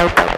Oh, oh, oh.